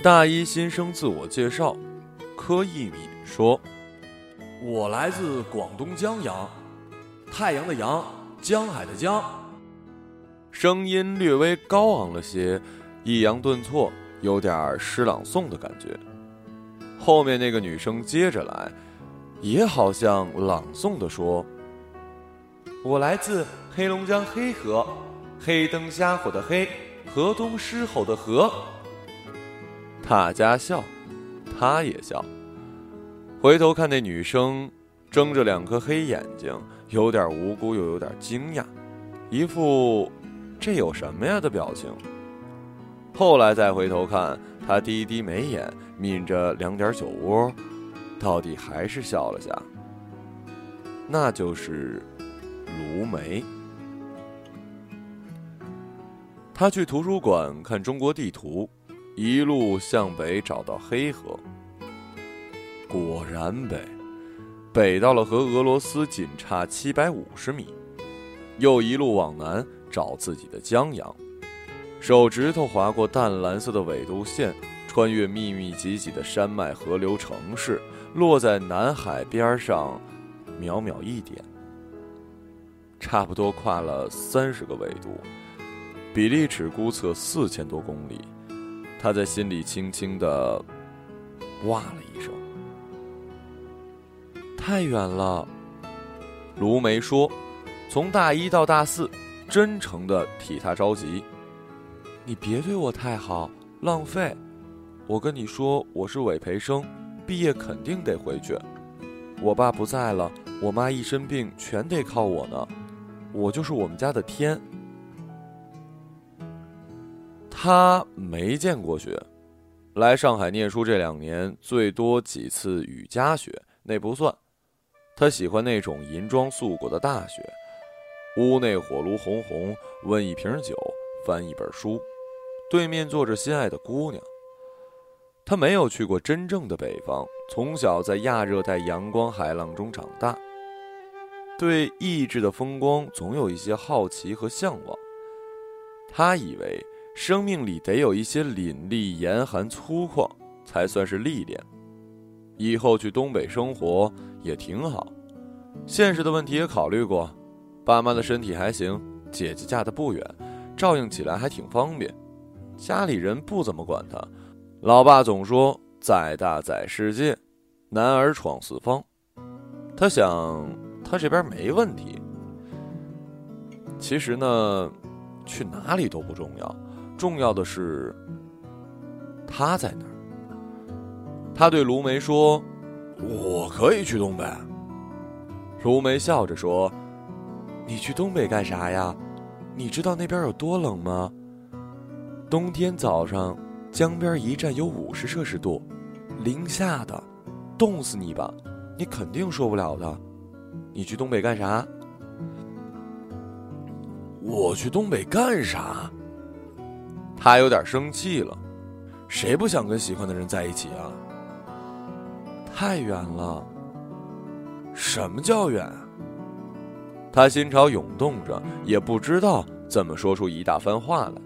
大一新生自我介绍，柯一米说：“我来自广东江阳，太阳的阳，江海的江。”声音略微高昂了些，抑扬顿挫，有点诗朗诵的感觉。后面那个女生接着来，也好像朗诵的说：“我来自黑龙江黑河，黑灯瞎火的黑，河东狮吼的河。”大家笑，他也笑。回头看那女生，睁着两颗黑眼睛，有点无辜又有点惊讶，一副“这有什么呀”的表情。后来再回头看，他低低眉眼，抿着两点酒窝，到底还是笑了下。那就是卢梅。他去图书馆看中国地图。一路向北找到黑河，果然北，北到了和俄罗斯仅差七百五十米，又一路往南找自己的江洋，手指头划过淡蓝色的纬度线，穿越密密集集的山脉河流城市，落在南海边上，渺渺一点，差不多跨了三十个纬度，比例尺估测四千多公里。他在心里轻轻的哇了一声，太远了。卢梅说：“从大一到大四，真诚的替他着急。你别对我太好，浪费。我跟你说，我是委培生，毕业肯定得回去。我爸不在了，我妈一身病，全得靠我呢。我就是我们家的天。”他没见过雪，来上海念书这两年最多几次雨夹雪，那不算。他喜欢那种银装素裹的大雪，屋内火炉红红，温一瓶酒，翻一本书，对面坐着心爱的姑娘。他没有去过真正的北方，从小在亚热带阳光海浪中长大，对异质的风光总有一些好奇和向往。他以为。生命里得有一些凛冽、严寒、粗犷，才算是历练。以后去东北生活也挺好。现实的问题也考虑过，爸妈的身体还行，姐姐嫁的不远，照应起来还挺方便。家里人不怎么管他，老爸总说“再大在世界，男儿闯四方”。他想，他这边没问题。其实呢，去哪里都不重要。重要的是，他在哪儿？他对卢梅说：“我可以去东北。”卢梅笑着说：“你去东北干啥呀？你知道那边有多冷吗？冬天早上，江边一站有五十摄氏度，零下的，冻死你吧！你肯定受不了的。你去东北干啥？”我去东北干啥？他有点生气了，谁不想跟喜欢的人在一起啊？太远了。什么叫远？他心潮涌动着，也不知道怎么说出一大番话来。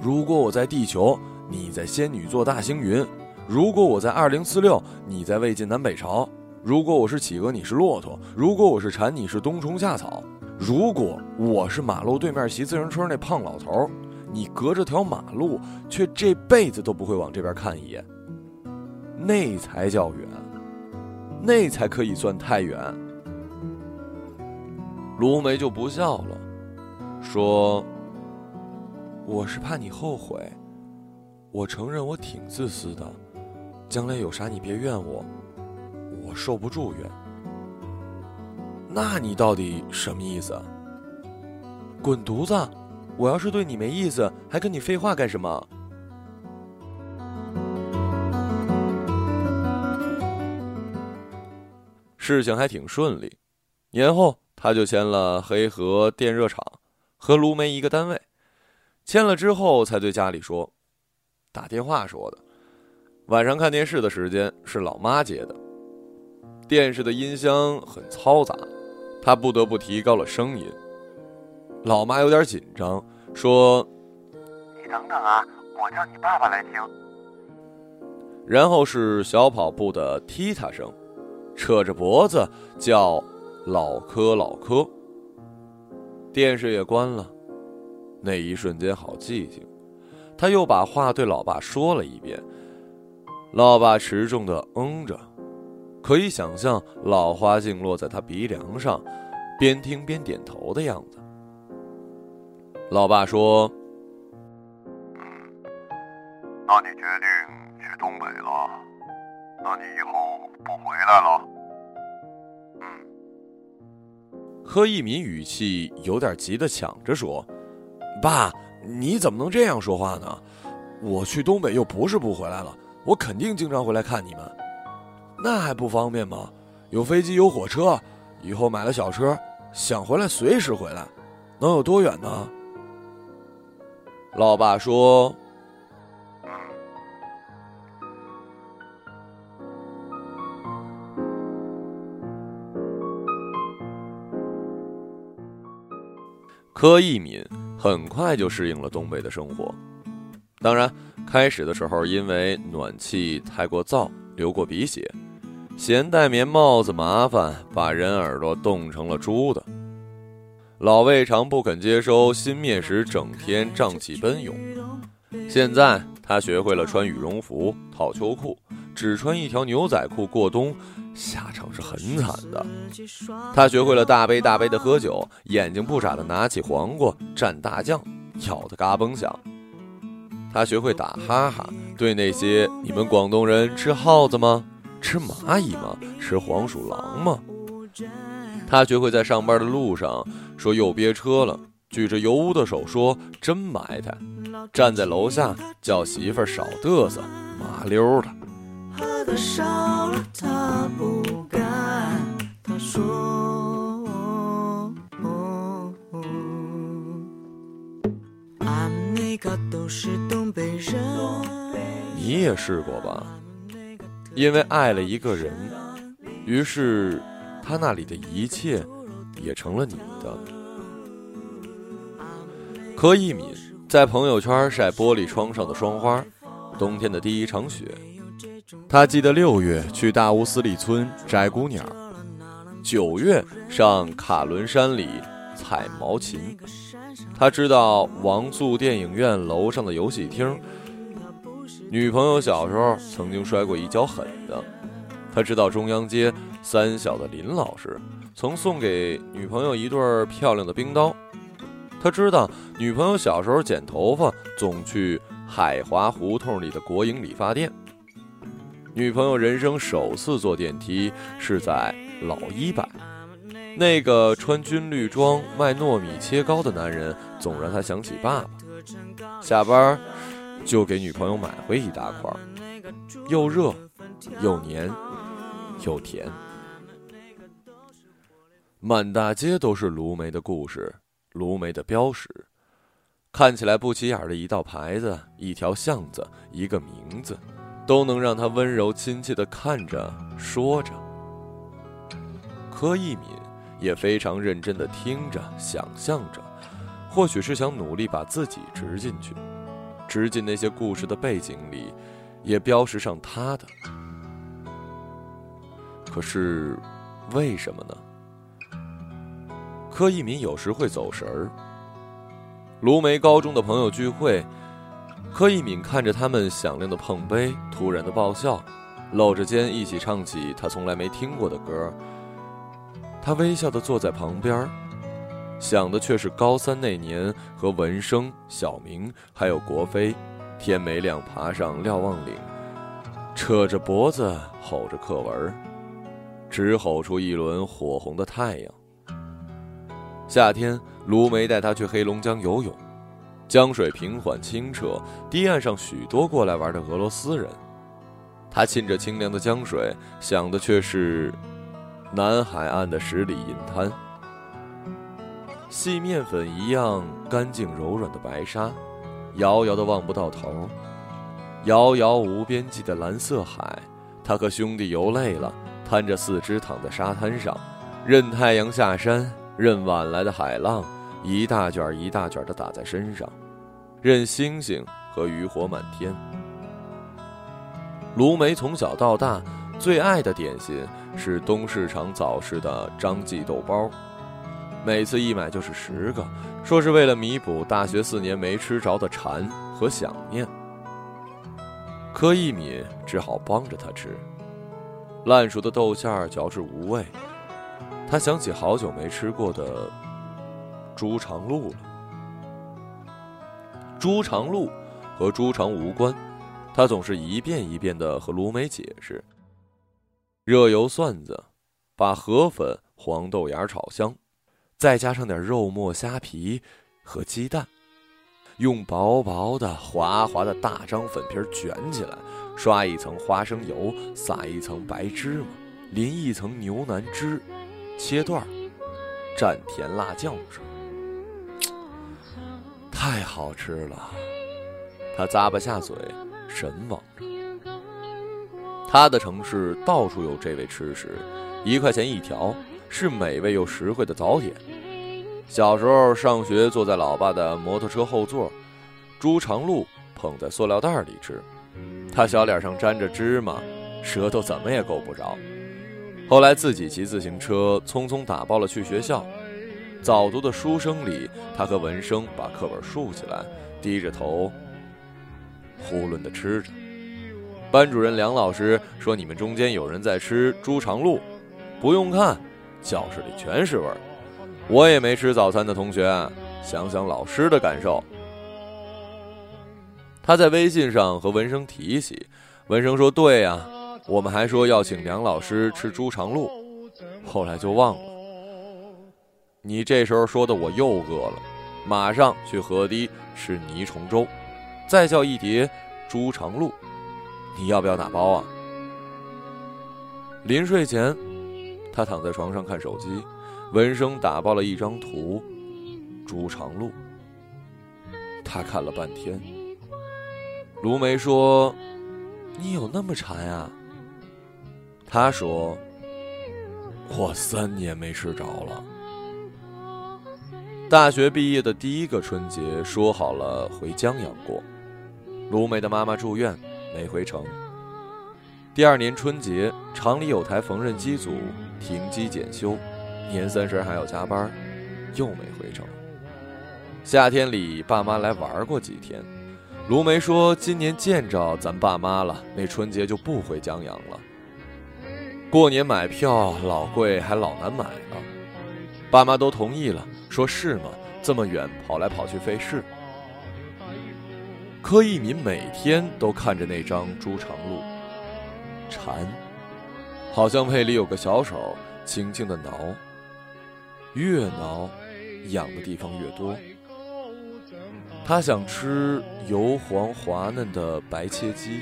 如果我在地球，你在仙女座大星云；如果我在二零四六，你在魏晋南北朝；如果我是企鹅，你是骆驼；如果我是蝉，你是冬虫夏草；如果我是马路对面骑自行车那胖老头。你隔着条马路，却这辈子都不会往这边看一眼。那才叫远，那才可以算太远。卢梅就不笑了，说：“我是怕你后悔。我承认我挺自私的，将来有啥你别怨我，我受不住怨。那你到底什么意思？滚犊子！”我要是对你没意思，还跟你废话干什么？事情还挺顺利，年后他就签了黑河电热厂，和卢梅一个单位。签了之后，才对家里说，打电话说的。晚上看电视的时间是老妈接的，电视的音箱很嘈杂，他不得不提高了声音。老妈有点紧张，说：“你等等啊，我叫你爸爸来听。然后是小跑步的踢踏声，扯着脖子叫老柯老柯。电视也关了，那一瞬间好寂静。他又把话对老爸说了一遍，老爸持重的嗯着，可以想象老花镜落在他鼻梁上，边听边点头的样子。老爸说：“那你决定去东北了？那你以后不回来了？”嗯。柯一民语气有点急的抢着说：“爸。”你怎么能这样说话呢？我去东北又不是不回来了，我肯定经常回来看你们。那还不方便吗？有飞机有火车，以后买了小车，想回来随时回来，能有多远呢？老爸说。柯一敏很快就适应了东北的生活，当然，开始的时候因为暖气太过燥，流过鼻血，嫌戴棉帽子麻烦，把人耳朵冻成了猪的。老胃肠不肯接收新面时，整天胀气奔涌。现在他学会了穿羽绒服套秋裤，只穿一条牛仔裤过冬。下场是很惨的。他学会了大杯大杯的喝酒，眼睛不眨的拿起黄瓜蘸大酱，咬得嘎嘣响。他学会打哈哈，对那些你们广东人吃耗子吗？吃蚂蚁吗？吃黄鼠狼吗？他学会在上班的路上说又憋车了，举着油污的手说真埋汰。站在楼下叫媳妇儿少嘚瑟，麻溜的。他不敢，他说：“你也试过吧？因为爱了一个人，于是他那里的一切也成了你的。”柯一敏在朋友圈晒玻璃窗上的霜花，冬天的第一场雪。他记得六月去大屋斯里村摘姑娘，九月上卡伦山里采毛芹。他知道王素电影院楼上的游戏厅，女朋友小时候曾经摔过一跤狠的。他知道中央街三小的林老师曾送给女朋友一对漂亮的冰刀。他知道女朋友小时候剪头发总去海华胡同里的国营理发店。女朋友人生首次坐电梯是在老一百，那个穿军绿装卖糯米切糕的男人总让他想起爸爸。下班就给女朋友买回一大块，又热又黏又甜。满大街都是卢梅的故事，卢梅的标识，看起来不起眼的一道牌子，一条巷子，一个名字。都能让他温柔亲切的看着说着。柯一敏也非常认真的听着想象着，或许是想努力把自己植进去，植进那些故事的背景里，也标识上他的。可是，为什么呢？柯一敏有时会走神儿。卢梅高中的朋友聚会。柯一敏看着他们响亮的碰杯，突然的爆笑，搂着肩一起唱起他从来没听过的歌。他微笑的坐在旁边，想的却是高三那年和文生、小明还有国飞，天没亮爬上瞭望岭，扯着脖子吼着课文，只吼出一轮火红的太阳。夏天，卢梅带他去黑龙江游泳。江水平缓清澈，堤岸上许多过来玩的俄罗斯人。他沁着清凉的江水，想的却是南海岸的十里银滩，细面粉一样干净柔软的白沙，遥遥的望不到头，遥遥无边际的蓝色海。他和兄弟游累了，摊着四肢躺在沙滩上，任太阳下山，任晚来的海浪。一大卷一大卷的打在身上，任星星和渔火满天。卢梅从小到大最爱的点心是东市场早市的张记豆包，每次一买就是十个，说是为了弥补大学四年没吃着的馋和想念。柯一敏只好帮着他吃，烂熟的豆馅儿嚼着无味，他想起好久没吃过的猪肠鹿了。猪肠鹿和猪肠无关，他总是一遍一遍的和卢梅解释。热油蒜子，把河粉、黄豆芽炒香，再加上点肉末、虾皮和鸡蛋，用薄薄的、滑滑的大张粉皮卷起来，刷一层花生油，撒一层白芝麻，淋一层牛腩汁，切段，蘸甜辣酱吃。太好吃了，他咂巴下嘴，神往着。他的城市到处有这味吃食，一块钱一条，是美味又实惠的早点。小时候上学，坐在老爸的摩托车后座，猪肠路捧在塑料袋里吃，他小脸上沾着芝麻，舌头怎么也够不着。后来自己骑自行车，匆匆打包了去学校。早读的书声里，他和文生把课本竖起来，低着头，囫囵地吃着。班主任梁老师说：“你们中间有人在吃猪肠鹿，不用看，教室里全是味儿。我也没吃早餐的同学，想想老师的感受。”他在微信上和文生提起，文生说：“对呀，我们还说要请梁老师吃猪肠鹿，后来就忘了。”你这时候说的我又饿了，马上去河堤吃泥虫粥，再叫一碟猪肠鹿。你要不要打包啊？临睡前，他躺在床上看手机，闻声打包了一张图，猪肠鹿。他看了半天。卢梅说：“你有那么馋啊？”他说：“我三年没吃着了。”大学毕业的第一个春节，说好了回江阳过。卢梅的妈妈住院，没回成。第二年春节，厂里有台缝纫机组停机检修，年三十还要加班，又没回成。夏天里，爸妈来玩过几天。卢梅说：“今年见着咱爸妈了，那春节就不回江阳了。过年买票老贵，还老难买了。”爸妈都同意了。说是吗？这么远跑来跑去费事。柯一民每天都看着那张猪肠路，馋，好像胃里有个小手轻轻的挠，越挠，痒的地方越多。他想吃油黄滑嫩的白切鸡，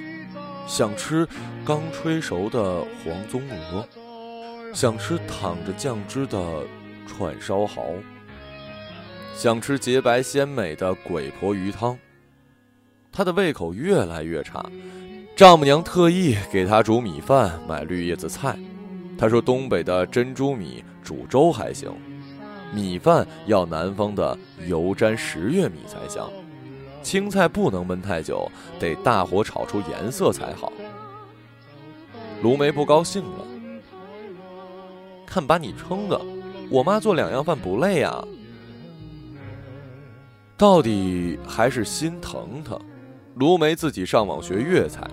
想吃刚吹熟的黄棕鹅，想吃淌着酱汁的串烧蚝。想吃洁白鲜美的鬼婆鱼汤，他的胃口越来越差。丈母娘特意给他煮米饭，买绿叶子菜。他说：“东北的珍珠米煮粥还行，米饭要南方的油沾十月米才香。青菜不能焖太久，得大火炒出颜色才好。”卢梅不高兴了，看把你撑的，我妈做两样饭不累呀。到底还是心疼他。卢梅自己上网学粤菜，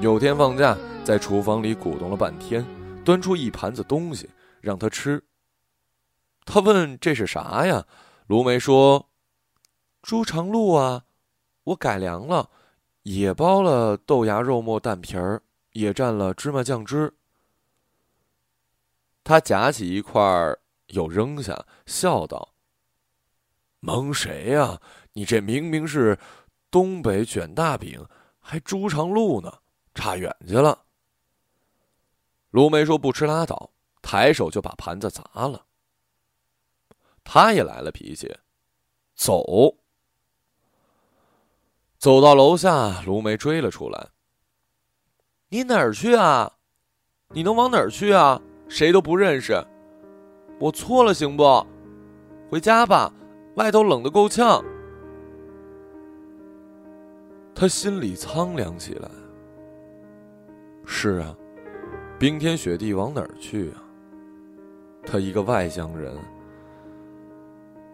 有天放假，在厨房里鼓动了半天，端出一盘子东西让他吃。他问这是啥呀？卢梅说：“猪肠鹿啊，我改良了，也包了豆芽、肉末、蛋皮儿，也蘸了芝麻酱汁。”他夹起一块又扔下，笑道。蒙谁呀？你这明明是东北卷大饼，还猪肠路呢，差远去了。卢梅说：“不吃拉倒。”抬手就把盘子砸了。他也来了脾气，走。走到楼下，卢梅追了出来：“你哪儿去啊？你能往哪儿去啊？谁都不认识。我错了，行不？回家吧。”外头冷得够呛。他心里苍凉起来。是啊，冰天雪地往哪儿去啊？他一个外乡人，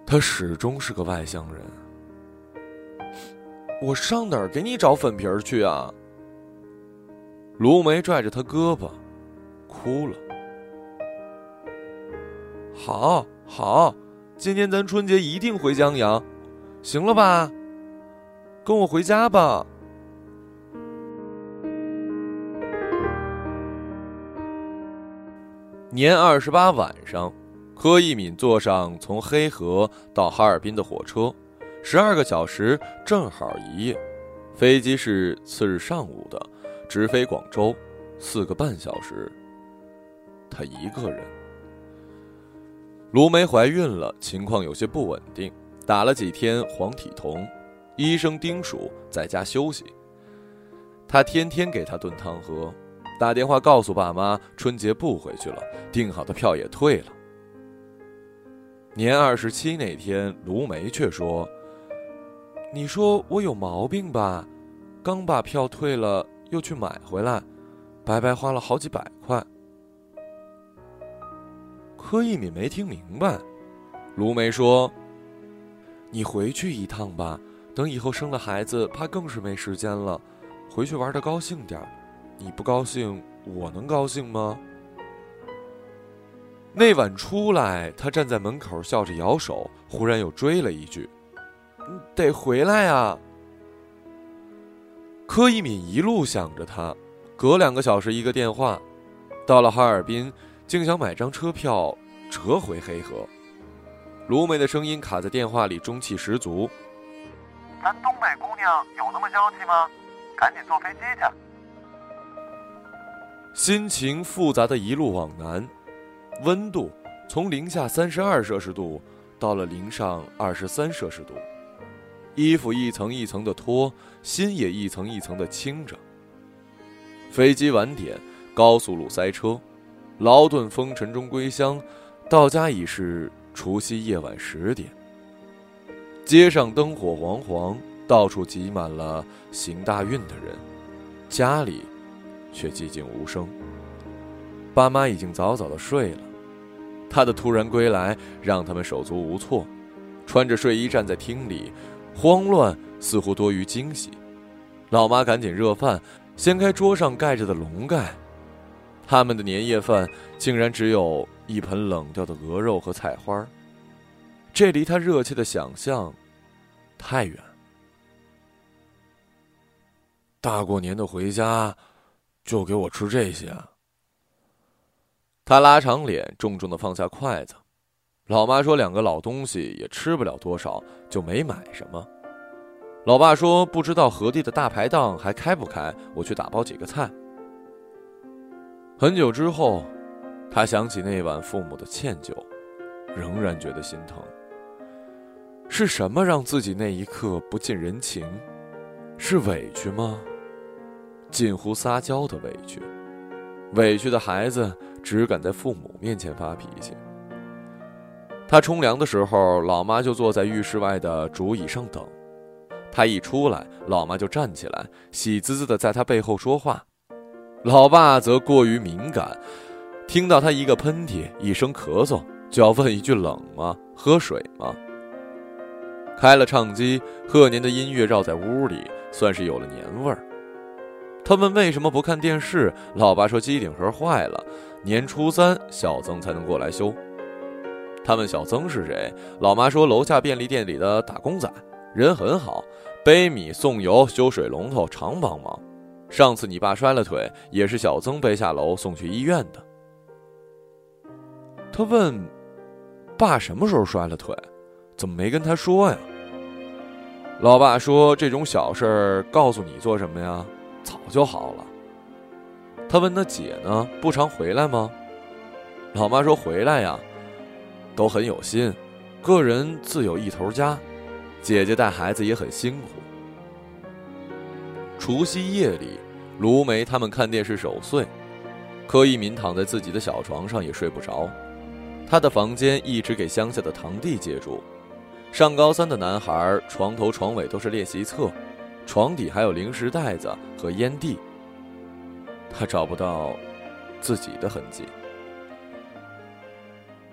他始终是个外乡人。我上哪儿给你找粉皮儿去啊？卢梅拽着他胳膊，哭了。好，好，今年咱春节一定回江阳，行了吧？跟我回家吧。年二十八晚上，柯一敏坐上从黑河到哈尔滨的火车，十二个小时正好一夜。飞机是次日上午的，直飞广州，四个半小时。他一个人。卢梅怀孕了，情况有些不稳定，打了几天黄体酮，医生叮嘱在家休息。他天天给她炖汤喝。打电话告诉爸妈，春节不回去了，订好的票也退了。年二十七那天，卢梅却说：“你说我有毛病吧？刚把票退了，又去买回来，白白花了好几百块。”柯一敏没听明白，卢梅说：“你回去一趟吧，等以后生了孩子，怕更是没时间了，回去玩的高兴点儿。”你不高兴，我能高兴吗？那晚出来，他站在门口笑着摇手，忽然又追了一句：“得回来呀！”柯一敏一路想着他，隔两个小时一个电话，到了哈尔滨，竟想买张车票折回黑河。卢梅的声音卡在电话里，中气十足：“咱东北姑娘有那么娇气吗？赶紧坐飞机去！”心情复杂的一路往南，温度从零下三十二摄氏度到了零上二十三摄氏度，衣服一层一层的脱，心也一层一层的轻着。飞机晚点，高速路塞车，劳顿风尘中归乡，到家已是除夕夜晚十点。街上灯火煌煌，到处挤满了行大运的人，家里。却寂静无声。爸妈已经早早的睡了，他的突然归来让他们手足无措，穿着睡衣站在厅里，慌乱似乎多于惊喜。老妈赶紧热饭，掀开桌上盖着的笼盖，他们的年夜饭竟然只有一盆冷掉的鹅肉和菜花这离他热切的想象太远。大过年的回家。就给我吃这些。他拉长脸，重重的放下筷子。老妈说：“两个老东西也吃不了多少，就没买什么。”老爸说：“不知道河地的大排档还开不开，我去打包几个菜。”很久之后，他想起那晚父母的歉疚，仍然觉得心疼。是什么让自己那一刻不近人情？是委屈吗？近乎撒娇的委屈，委屈的孩子只敢在父母面前发脾气。他冲凉的时候，老妈就坐在浴室外的竹椅上等。他一出来，老妈就站起来，喜滋滋的在他背后说话。老爸则过于敏感，听到他一个喷嚏，一声咳嗽，就要问一句：“冷吗？喝水吗？”开了唱机，贺年的音乐绕在屋里，算是有了年味儿。他问为什么不看电视？老爸说机顶盒坏了，年初三小曾才能过来修。他问小曾是谁？老妈说楼下便利店里的打工仔，人很好，背米送油、修水龙头，常帮忙。上次你爸摔了腿，也是小曾背下楼送去医院的。他问，爸什么时候摔了腿？怎么没跟他说呀？老爸说这种小事儿告诉你做什么呀？早就好了。他问：“那姐呢？不常回来吗？”老妈说：“回来呀，都很有心，个人自有一头家，姐姐带孩子也很辛苦。”除夕夜里，卢梅他们看电视守岁，柯一民躺在自己的小床上也睡不着，他的房间一直给乡下的堂弟借住。上高三的男孩，床头床尾都是练习册。床底还有零食袋子和烟蒂。他找不到自己的痕迹。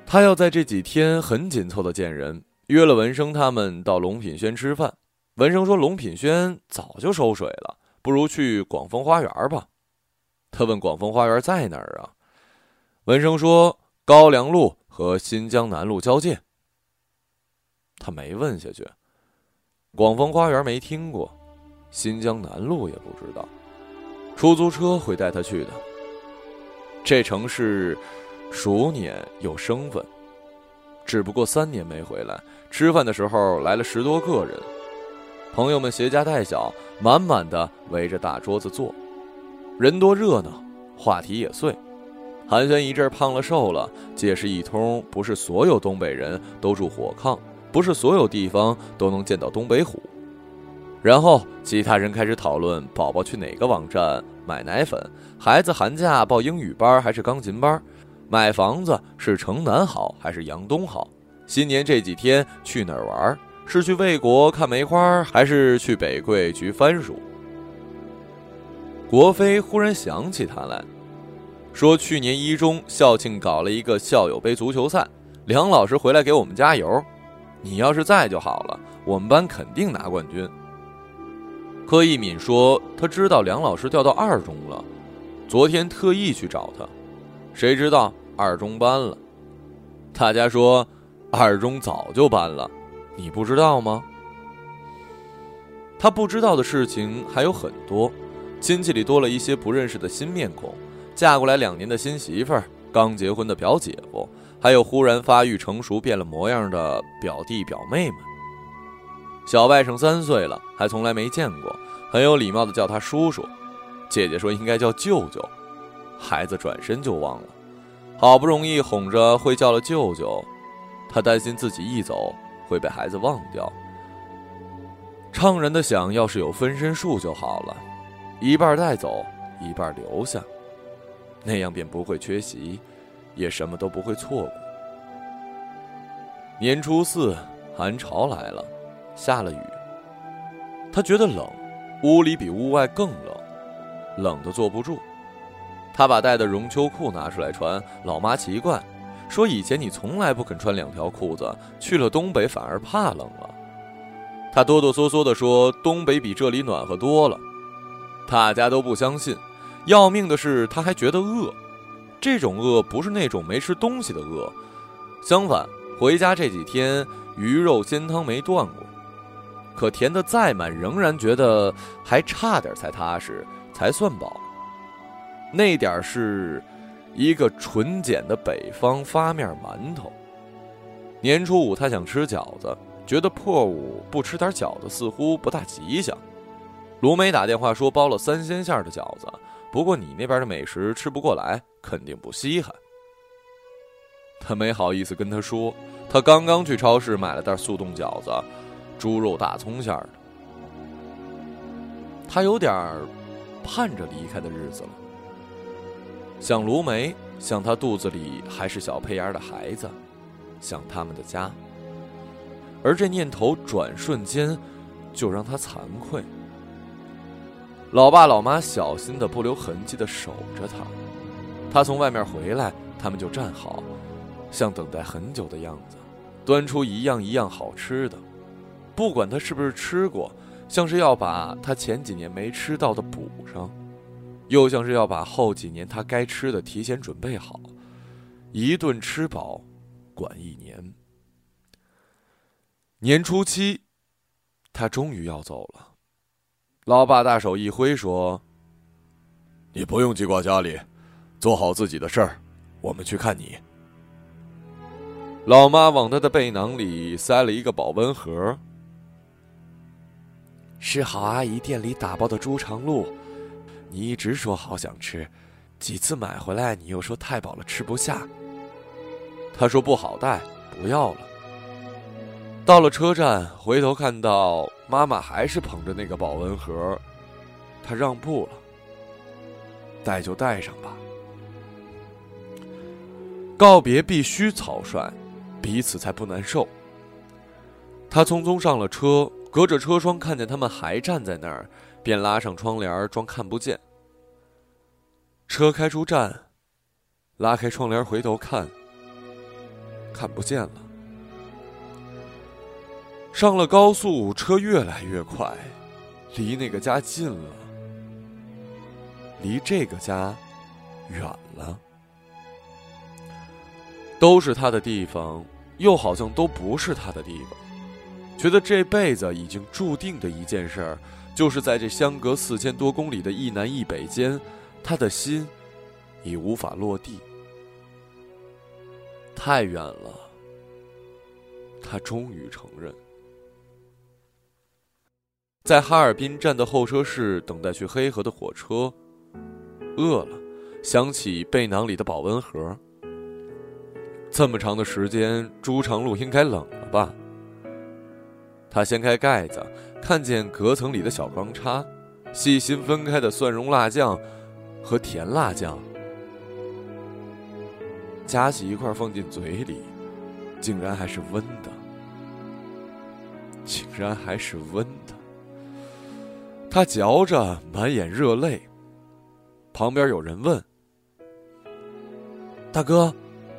他要在这几天很紧凑的见人，约了文生他们到龙品轩吃饭。文生说：“龙品轩早就收水了，不如去广丰花园吧。”他问：“广丰花园在哪儿啊？”文生说：“高梁路和新疆南路交界。”他没问下去。广丰花园没听过，新疆南路也不知道。出租车会带他去的。这城市，熟年有生分，只不过三年没回来。吃饭的时候来了十多个人，朋友们携家带小，满满的围着大桌子坐，人多热闹，话题也碎，寒暄一阵，胖了瘦了，解释一通。不是所有东北人都住火炕，不是所有地方都能见到东北虎。然后其他人开始讨论宝宝去哪个网站买奶粉，孩子寒假报英语班还是钢琴班，买房子是城南好还是杨东好，新年这几天去哪儿玩，是去魏国看梅花还是去北桂菊番薯。国飞忽然想起他来，说去年一中校庆搞了一个校友杯足球赛，梁老师回来给我们加油，你要是在就好了，我们班肯定拿冠军。柯一敏说：“他知道梁老师调到二中了，昨天特意去找他，谁知道二中搬了。大家说，二中早就搬了，你不知道吗？”他不知道的事情还有很多，亲戚里多了一些不认识的新面孔，嫁过来两年的新媳妇儿，刚结婚的表姐夫，还有忽然发育成熟变了模样的表弟表妹们。小外甥三岁了，还从来没见过，很有礼貌的叫他叔叔。姐姐说应该叫舅舅，孩子转身就忘了。好不容易哄着会叫了舅舅，他担心自己一走会被孩子忘掉。怅然的想，要是有分身术就好了，一半带走，一半留下，那样便不会缺席，也什么都不会错过。年初四，寒潮来了。下了雨，他觉得冷，屋里比屋外更冷，冷的坐不住。他把带的绒秋裤拿出来穿，老妈奇怪，说：“以前你从来不肯穿两条裤子，去了东北反而怕冷了。”他哆哆嗦嗦地说：“东北比这里暖和多了。”大家都不相信。要命的是，他还觉得饿，这种饿不是那种没吃东西的饿，相反，回家这几天鱼肉鲜汤没断过。可填的再满，仍然觉得还差点才踏实，才算饱。那点儿是一个纯碱的北方发面馒头。年初五，他想吃饺子，觉得破五不吃点饺子似乎不大吉祥。卢梅打电话说包了三鲜馅的饺子，不过你那边的美食吃不过来，肯定不稀罕。他没好意思跟他说，他刚刚去超市买了袋速冻饺子。猪肉大葱馅的，他有点盼着离开的日子了。想卢梅，想他肚子里还是小胚芽的孩子，想他们的家。而这念头转瞬间，就让他惭愧。老爸老妈小心的不留痕迹的守着他，他从外面回来，他们就站好，像等待很久的样子，端出一样一样好吃的。不管他是不是吃过，像是要把他前几年没吃到的补上，又像是要把后几年他该吃的提前准备好，一顿吃饱，管一年。年初七，他终于要走了。老爸大手一挥说：“你不用记挂家里，做好自己的事儿，我们去看你。”老妈往他的背囊里塞了一个保温盒。是好阿姨店里打包的猪肠鹿，你一直说好想吃，几次买回来你又说太饱了吃不下。他说不好带，不要了。到了车站，回头看到妈妈还是捧着那个保温盒，他让步了。带就带上吧。告别必须草率，彼此才不难受。他匆匆上了车。隔着车窗看见他们还站在那儿，便拉上窗帘装看不见。车开出站，拉开窗帘回头看，看不见了。上了高速，车越来越快，离那个家近了，离这个家远了。都是他的地方，又好像都不是他的地方。觉得这辈子已经注定的一件事儿，就是在这相隔四千多公里的一南一北间，他的心已无法落地。太远了，他终于承认。在哈尔滨站的候车室等待去黑河的火车，饿了，想起背囊里的保温盒。这么长的时间，朱长路应该冷了吧？他掀开盖子，看见隔层里的小钢叉，细心分开的蒜蓉辣酱和甜辣酱，夹起一块放进嘴里，竟然还是温的，竟然还是温的。他嚼着，满眼热泪。旁边有人问：“大哥，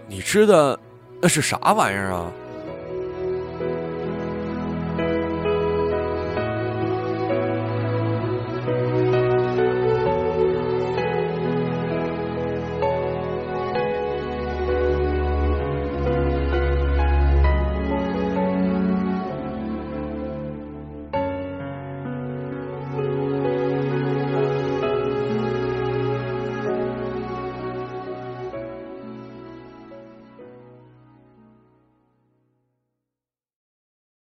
你吃的那是啥玩意儿啊？”